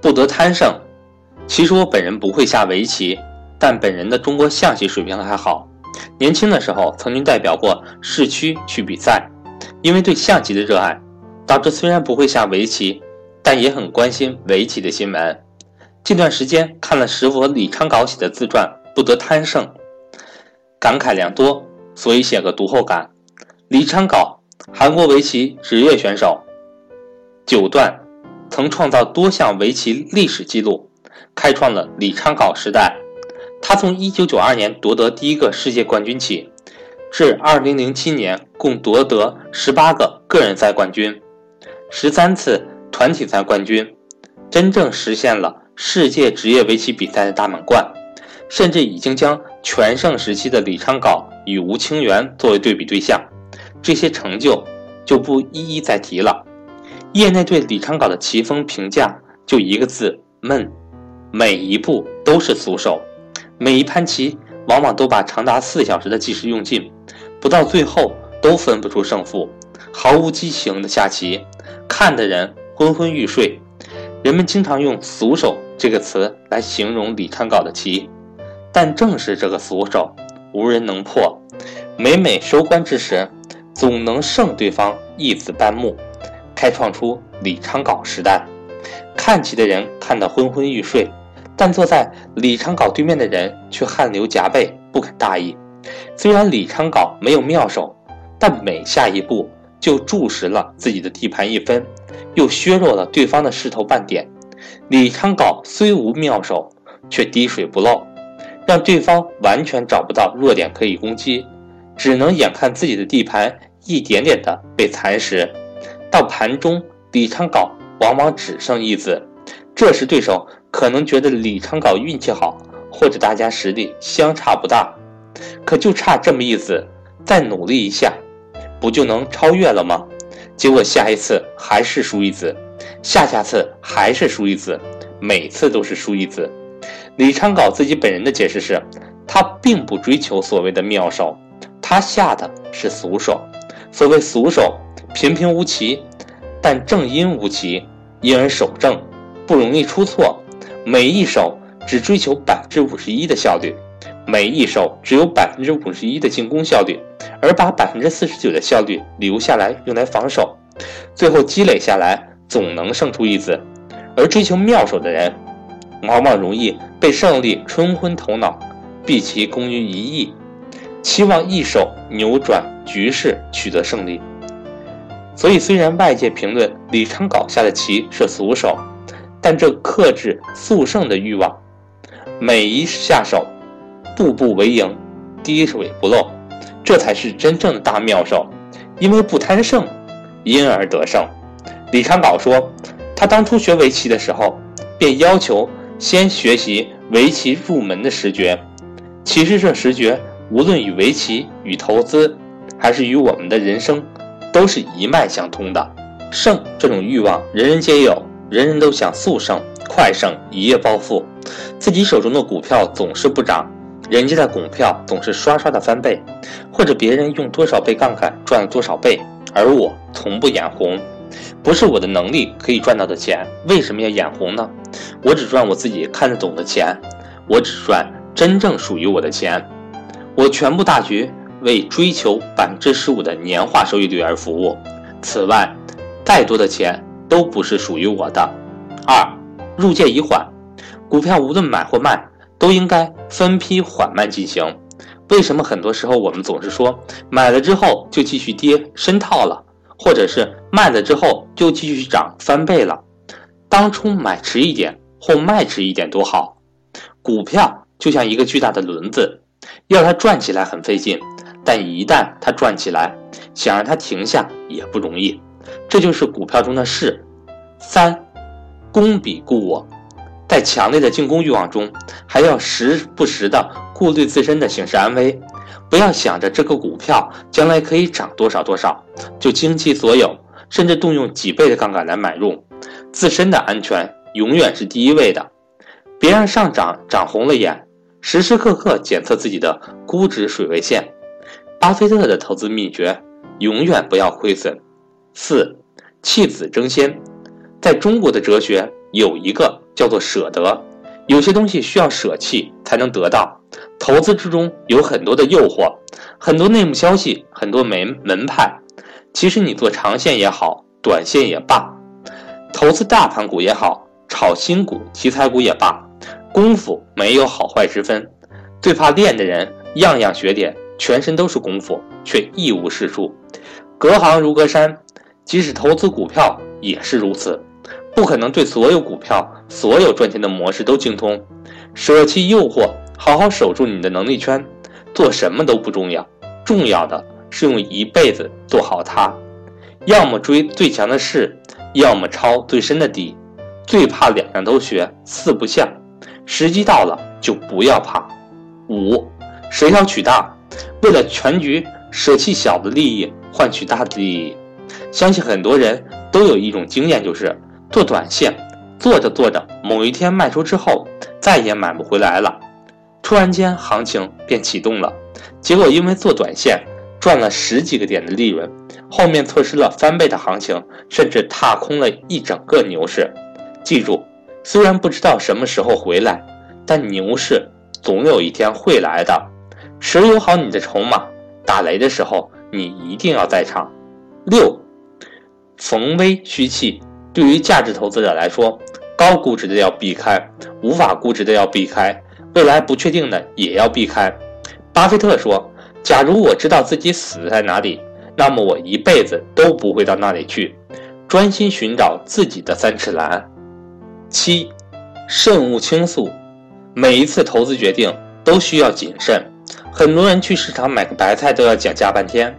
不得贪胜。其实我本人不会下围棋，但本人的中国象棋水平还好。年轻的时候曾经代表过市区去比赛，因为对象棋的热爱，导致虽然不会下围棋，但也很关心围棋的新闻。近段时间看了师傅李昌镐写的自传《不得贪胜》，感慨良多，所以写个读后感。李昌镐，韩国围棋职业选手，九段，曾创造多项围棋历史记录，开创了李昌镐时代。他从1992年夺得第一个世界冠军起，至2007年共夺得18个个人赛冠军，十三次团体赛冠军，真正实现了世界职业围棋比赛的大满贯，甚至已经将全盛时期的李昌镐与吴清源作为对比对象。这些成就就不一一再提了。业内对李昌镐的棋风评价就一个字：闷。每一步都是俗手，每一盘棋往往都把长达四小时的计时用尽，不到最后都分不出胜负，毫无激情的下棋，看的人昏昏欲睡。人们经常用“俗手”这个词来形容李昌镐的棋，但正是这个俗手，无人能破。每每收官之时。总能胜对方一子半目，开创出李昌镐时代。看棋的人看得昏昏欲睡，但坐在李昌镐对面的人却汗流浃背，不肯大意。虽然李昌镐没有妙手，但每下一步就注实了自己的地盘一分，又削弱了对方的势头半点。李昌镐虽无妙手，却滴水不漏，让对方完全找不到弱点可以攻击，只能眼看自己的地盘。一点点的被蚕食，到盘中，李昌镐往往只剩一子。这时对手可能觉得李昌镐运气好，或者大家实力相差不大，可就差这么一子，再努力一下，不就能超越了吗？结果下一次还是输一子，下下次还是输一子，每次都是输一子。李昌镐自己本人的解释是，他并不追求所谓的妙手，他下的是俗手。所谓俗手，平平无奇，但正因无奇，因而守正，不容易出错。每一手只追求百分之五十一的效率，每一手只有百分之五十一的进攻效率，而把百分之四十九的效率留下来用来防守，最后积累下来，总能胜出一子。而追求妙手的人，往往容易被胜利冲昏头脑，毕其功于一役。期望一手扭转局势，取得胜利。所以，虽然外界评论李昌镐下的棋是俗手，但这克制速胜的欲望，每一下手，步步为营，滴水不漏，这才是真正的大妙手。因为不贪胜，因而得胜。李昌镐说，他当初学围棋的时候，便要求先学习围棋入门的十诀。其实这十诀。无论与围棋、与投资，还是与我们的人生，都是一脉相通的。胜这种欲望，人人皆有，人人都想速胜、快胜、一夜暴富。自己手中的股票总是不涨，人家的股票总是刷刷的翻倍，或者别人用多少倍杠杆赚了多少倍，而我从不眼红。不是我的能力可以赚到的钱，为什么要眼红呢？我只赚我自己看得懂的钱，我只赚真正属于我的钱。我全部大局为追求百分之十五的年化收益率而服务。此外，再多的钱都不是属于我的。二，入界已缓，股票无论买或卖，都应该分批缓慢进行。为什么很多时候我们总是说买了之后就继续跌，深套了，或者是卖了之后就继续涨，翻倍了？当初买迟一点或卖迟一点多好。股票就像一个巨大的轮子。要它转起来很费劲，但一旦它转起来，想让它停下也不容易。这就是股票中的势。三，攻比固我，在强烈的进攻欲望中，还要时不时的顾虑自身的形势安危。不要想着这个股票将来可以涨多少多少，就倾其所有，甚至动用几倍的杠杆来买入。自身的安全永远是第一位的，别让上涨涨红了眼。时时刻刻检测自己的估值水位线。巴菲特的投资秘诀：永远不要亏损。四，弃子争先。在中国的哲学有一个叫做舍得。有些东西需要舍弃才能得到。投资之中有很多的诱惑，很多内幕消息，很多门门派。其实你做长线也好，短线也罢，投资大盘股也好，炒新股、题材股也罢，功夫没有好坏之分。最怕练的人，样样学点，全身都是功夫，却一无是处。隔行如隔山，即使投资股票也是如此。不可能对所有股票、所有赚钱的模式都精通，舍弃诱惑，好好守住你的能力圈。做什么都不重要，重要的是用一辈子做好它。要么追最强的势，要么抄最深的底。最怕两样都学，四不像。时机到了就不要怕。五，谁要取大？为了全局，舍弃小的利益，换取大的利益。相信很多人都有一种经验，就是。做短线，做着做着，某一天卖出之后，再也买不回来了。突然间行情便启动了，结果因为做短线赚了十几个点的利润，后面错失了翻倍的行情，甚至踏空了一整个牛市。记住，虽然不知道什么时候回来，但牛市总有一天会来的。持有好你的筹码，打雷的时候你一定要在场。六，逢危虚弃。对于价值投资者来说，高估值的要避开，无法估值的要避开，未来不确定的也要避开。巴菲特说：“假如我知道自己死在哪里，那么我一辈子都不会到那里去，专心寻找自己的三尺蓝。”七，慎勿倾诉。每一次投资决定都需要谨慎。很多人去市场买个白菜都要讲价半天，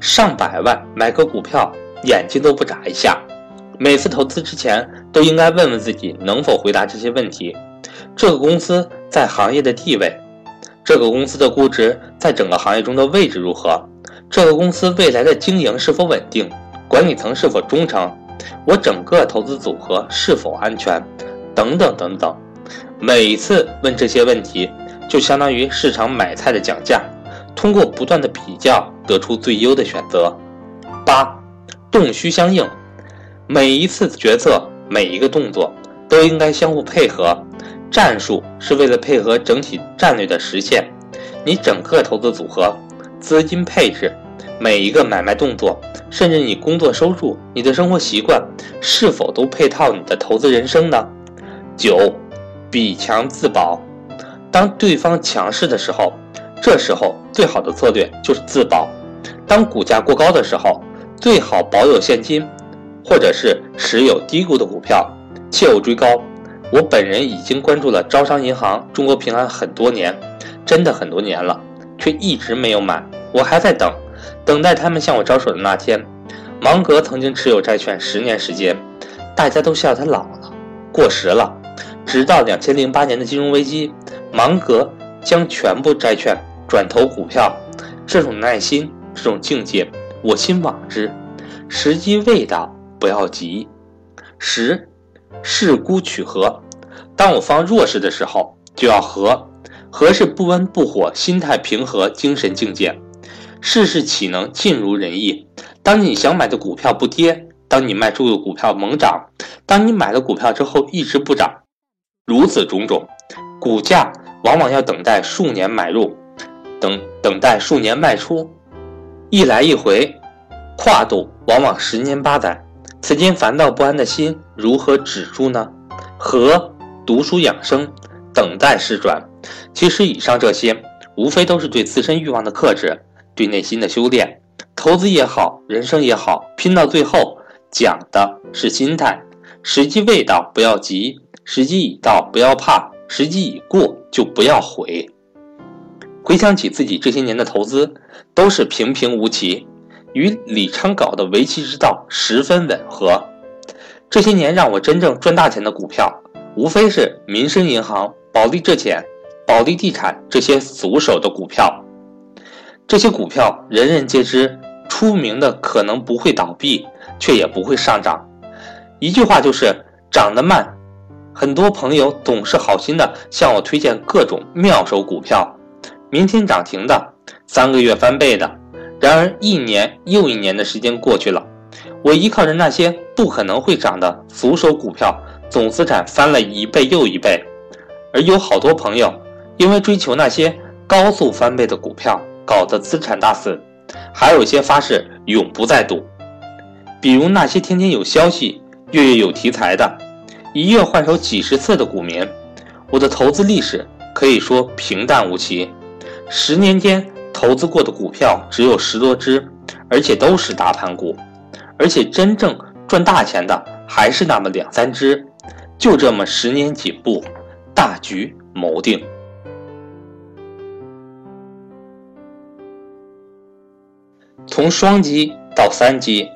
上百万买个股票，眼睛都不眨一下。每次投资之前都应该问问自己能否回答这些问题：这个公司在行业的地位，这个公司的估值在整个行业中的位置如何，这个公司未来的经营是否稳定，管理层是否忠诚，我整个投资组合是否安全，等等等等。每次问这些问题，就相当于市场买菜的讲价，通过不断的比较得出最优的选择。八，动虚相应。每一次决策，每一个动作都应该相互配合。战术是为了配合整体战略的实现。你整个投资组合、资金配置、每一个买卖动作，甚至你工作收入、你的生活习惯，是否都配套你的投资人生呢？九，比强自保。当对方强势的时候，这时候最好的策略就是自保。当股价过高的时候，最好保有现金。或者是持有低估的股票，切勿追高。我本人已经关注了招商银行、中国平安很多年，真的很多年了，却一直没有买。我还在等，等待他们向我招手的那天。芒格曾经持有债券十年时间，大家都笑他老了、过时了。直到两千零八年的金融危机，芒格将全部债券转投股票。这种耐心，这种境界，我心往之。时机未到。不要急，十，势孤取和。当我方弱势的时候，就要和。和是不温不火，心态平和，精神境界。世事岂能尽如人意？当你想买的股票不跌，当你卖出的股票猛涨，当你买了股票之后一直不涨，如此种种，股价往往要等待数年买入，等等待数年卖出，一来一回，跨度往往十年八载。此间烦躁不安的心如何止住呢？和读书养生，等待势转。其实以上这些，无非都是对自身欲望的克制，对内心的修炼。投资也好，人生也好，拼到最后讲的是心态。时机未到不要急，时机已到不要怕，时机已过就不要悔。回想起自己这些年的投资，都是平平无奇。与李昌镐的围棋之道十分吻合。这些年让我真正赚大钱的股票，无非是民生银行、保利浙钱、保利地产这些俗手的股票。这些股票人人皆知，出名的可能不会倒闭，却也不会上涨。一句话就是涨得慢。很多朋友总是好心的向我推荐各种妙手股票，明天涨停的，三个月翻倍的。然而，一年又一年的时间过去了，我依靠着那些不可能会涨的俗手股票，总资产翻了一倍又一倍，而有好多朋友因为追求那些高速翻倍的股票，搞得资产大损，还有些发誓永不再赌。比如那些天天有消息、月月有题材的，一月换手几十次的股民，我的投资历史可以说平淡无奇。十年间投资过的股票只有十多只，而且都是大盘股，而且真正赚大钱的还是那么两三只。就这么十年几步，大局谋定。从双击到三击。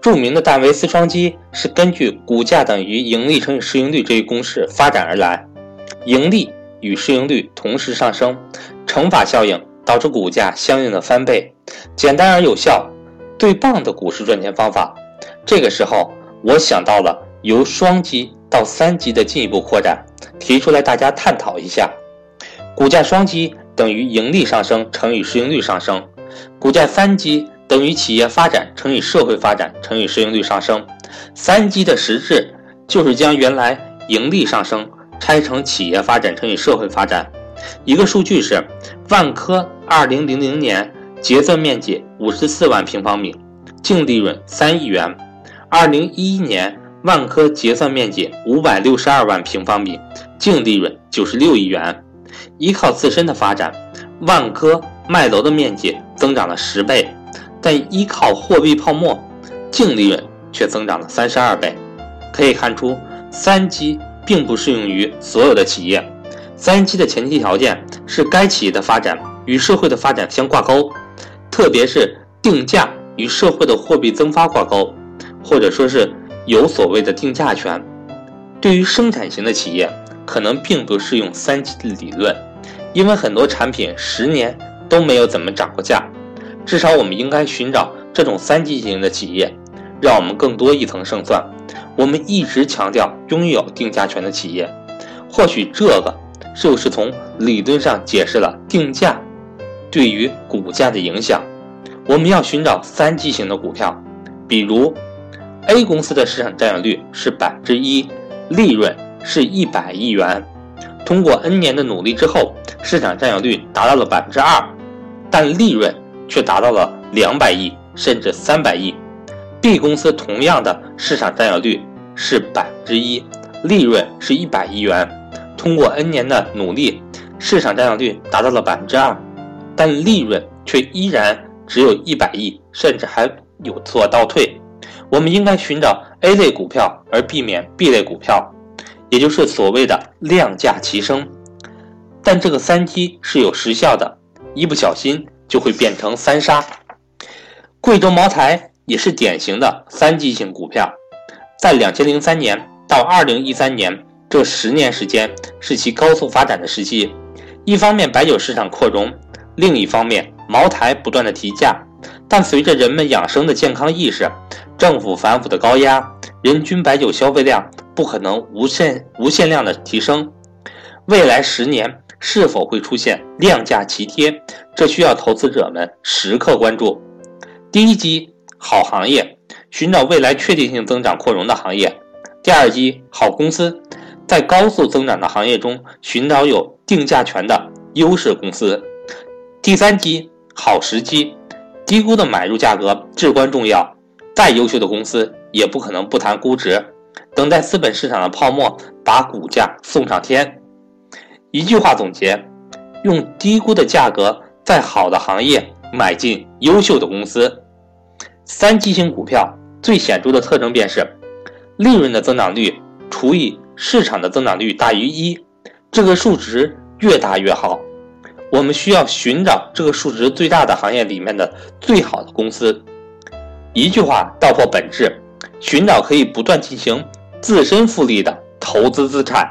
著名的戴维斯双击是根据股价等于盈利乘以市盈率这一公式发展而来，盈利与市盈率同时上升，乘法效应导致股价相应的翻倍，简单而有效，最棒的股市赚钱方法。这个时候，我想到了由双击到三击的进一步扩展，提出来大家探讨一下：股价双击等于盈利上升乘以市盈率上升，股价三击。等于企业发展乘以社会发展乘以市盈率上升，三基的实质就是将原来盈利上升拆成企业发展乘以社会发展。一个数据是，万科2000年结算面积54万平方米，净利润3亿元；2011年万科结算面积562万平方米，净利润96亿元。依靠自身的发展，万科卖楼的面积增长了十倍。但依靠货币泡沫，净利润却增长了三十二倍。可以看出，三基并不适用于所有的企业。三基的前提条件是该企业的发展与社会的发展相挂钩，特别是定价与社会的货币增发挂钩，或者说是有所谓的定价权。对于生产型的企业，可能并不适用三基的理论，因为很多产品十年都没有怎么涨过价。至少我们应该寻找这种三级型的企业，让我们更多一层胜算。我们一直强调拥有定价权的企业，或许这个就是从理论上解释了定价对于股价的影响。我们要寻找三级型的股票，比如 A 公司的市场占有率是百分之一，利润是一百亿元，通过 N 年的努力之后，市场占有率达到了百分之二，但利润。却达到了两百亿甚至三百亿。B 公司同样的市场占有率是百分之一，利润是一百亿元，通过 N 年的努力，市场占有率达到了百分之二，但利润却依然只有一百亿，甚至还有所倒退。我们应该寻找 A 类股票，而避免 B 类股票，也就是所谓的量价齐升。但这个三击是有时效的，一不小心。就会变成三杀。贵州茅台也是典型的三级型股票，在两千零三年到二零一三年这十年时间是其高速发展的时期。一方面白酒市场扩容，另一方面茅台不断的提价。但随着人们养生的健康意识，政府反腐的高压，人均白酒消费量不可能无限无限量的提升。未来十年。是否会出现量价齐跌？这需要投资者们时刻关注。第一击好行业，寻找未来确定性增长扩容的行业；第二击好公司，在高速增长的行业中寻找有定价权的优势公司；第三击好时机，低估的买入价格至关重要。再优秀的公司也不可能不谈估值，等待资本市场的泡沫把股价送上天。一句话总结：用低估的价格在好的行业买进优秀的公司。三基型股票最显著的特征便是，利润的增长率除以市场的增长率大于一，这个数值越大越好。我们需要寻找这个数值最大的行业里面的最好的公司。一句话道破本质：寻找可以不断进行自身复利的投资资产。